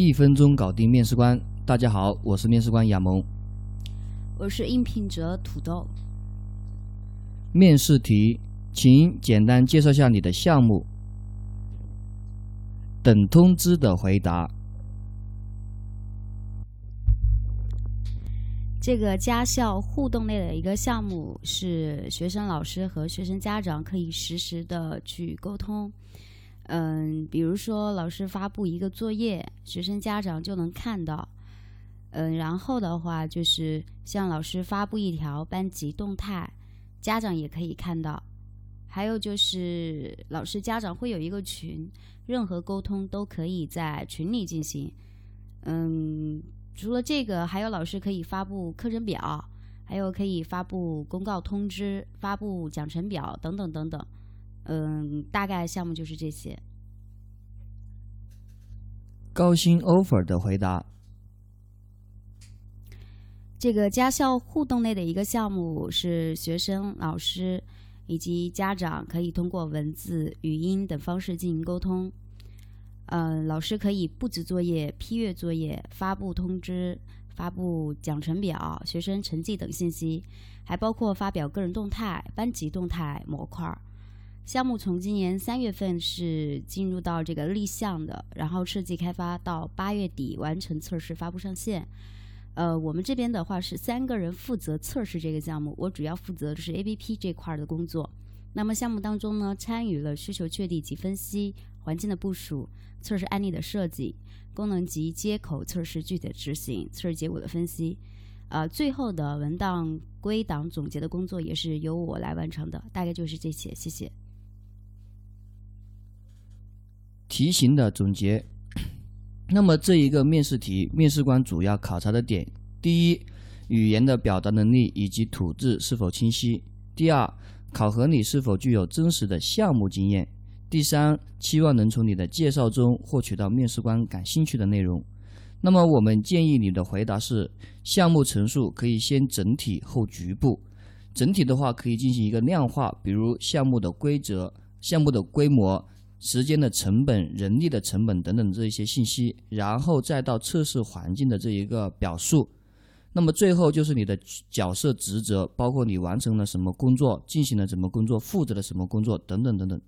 一分钟搞定面试官。大家好，我是面试官亚萌。我是应聘者土豆。面试题，请简单介绍下你的项目。等通知的回答。这个家校互动类的一个项目是学生、老师和学生家长可以实时的去沟通。嗯，比如说老师发布一个作业，学生家长就能看到。嗯，然后的话就是向老师发布一条班级动态，家长也可以看到。还有就是老师家长会有一个群，任何沟通都可以在群里进行。嗯，除了这个，还有老师可以发布课程表，还有可以发布公告通知、发布奖惩表等等等等。嗯，大概项目就是这些。高薪 offer 的回答。这个家校互动类的一个项目是学生、老师以及家长可以通过文字、语音等方式进行沟通。嗯，老师可以布置作业、批阅作业、发布通知、发布奖惩表、学生成绩等信息，还包括发表个人动态、班级动态模块。项目从今年三月份是进入到这个立项的，然后设计开发到八月底完成测试发布上线。呃，我们这边的话是三个人负责测试这个项目，我主要负责的是 APP 这块的工作。那么项目当中呢，参与了需求确定及分析、环境的部署、测试案例的设计、功能及接口测试具体的执行、测试结果的分析，呃，最后的文档归档总结的工作也是由我来完成的。大概就是这些，谢谢。题型的总结。那么这一个面试题，面试官主要考察的点：第一，语言的表达能力以及吐字是否清晰；第二，考核你是否具有真实的项目经验；第三，期望能从你的介绍中获取到面试官感兴趣的内容。那么我们建议你的回答是：项目陈述可以先整体后局部。整体的话可以进行一个量化，比如项目的规则、项目的规模。时间的成本、人力的成本等等这一些信息，然后再到测试环境的这一个表述，那么最后就是你的角色职责，包括你完成了什么工作、进行了什么工作、负责了什么工作等等等等。